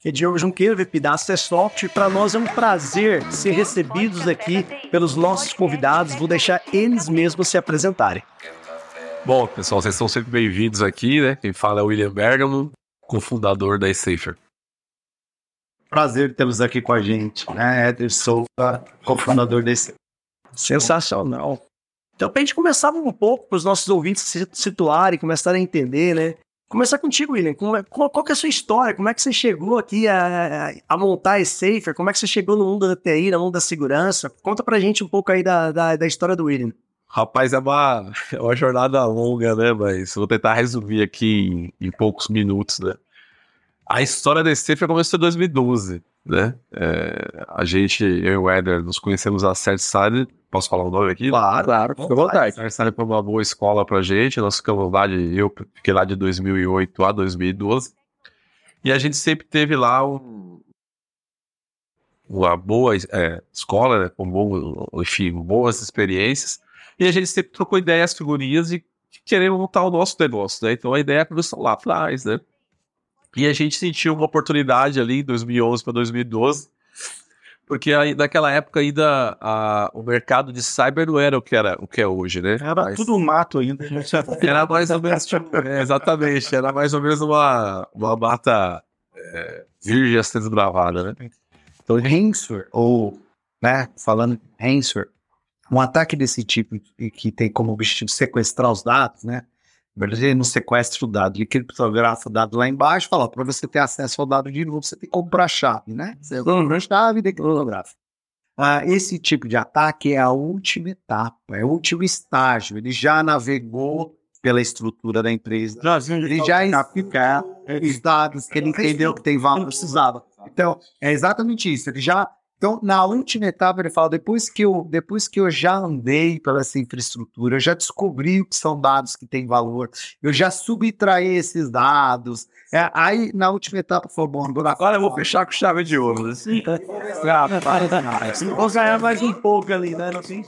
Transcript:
que é Diogo Junqueira, VP da Acessoft. Para nós é um prazer ser recebidos aqui pelos nossos convidados. Vou deixar eles mesmos se apresentarem. Bom, pessoal, vocês são sempre bem-vindos aqui, né? Quem fala é o William Bergamo, cofundador da eSafer. Prazer tê-los aqui com a gente, né? Éder Souza, cofundador da eSafer. Sensacional. Então, para a gente começar um pouco, para os nossos ouvintes se situarem, começarem a entender, né? Começar contigo, William. Como, qual, qual é a sua história? Como é que você chegou aqui a, a montar a Safer? Como é que você chegou no mundo da TI, no mundo da segurança? Conta pra gente um pouco aí da, da, da história do William. Rapaz, é uma, é uma jornada longa, né? Mas vou tentar resumir aqui em, em poucos minutos, né? A história da Safer começou em 2012, né? É, a gente, eu e o Eder, nos conhecemos a Certside Posso falar o nome aqui? Claro, claro, fica à vontade. Aniversário foi uma boa escola pra gente. Nós ficamos lá de. Eu fiquei lá de 2008 a 2012. E a gente sempre teve lá um, uma boa é, escola, né, com bom, enfim, boas experiências. E a gente sempre trocou ideias, figurinhas e queremos montar o nosso negócio, né? Então a ideia começou lá atrás, né? E a gente sentiu uma oportunidade ali em 2011 para 2012 porque aí, naquela época ainda a, o mercado de cyber não era o que, era, o que é hoje, né? Era Mas, tudo mato ainda. Era mais ou menos, tipo, é, exatamente, era mais ou menos uma, uma mata é, virgem sendo gravada, né? Então, ransomware, ou, né, falando ransomware, um ataque desse tipo que tem como objetivo sequestrar os dados, né? Ele não sequestra o dado, ele criptografa o dado lá embaixo, fala, para você ter acesso ao dado de novo, você tem que comprar a chave, né? Você compra a chave e criptografa. Ah, esse tipo de ataque é a última etapa, é o último estágio. Ele já navegou pela estrutura da empresa. Ele já identificar os dados que ele entendeu que tem valor, precisava. Então, é exatamente isso. Ele já então, na última etapa, ele fala: depois que eu, depois que eu já andei pela essa infraestrutura, eu já descobri o que são dados que têm valor, eu já subtraí esses dados. É, aí, na última etapa, falou: bom, agora, agora eu vou fechar com chave de ouro. Assim. Vou ganhar mais um pouco ali, né? Não tem...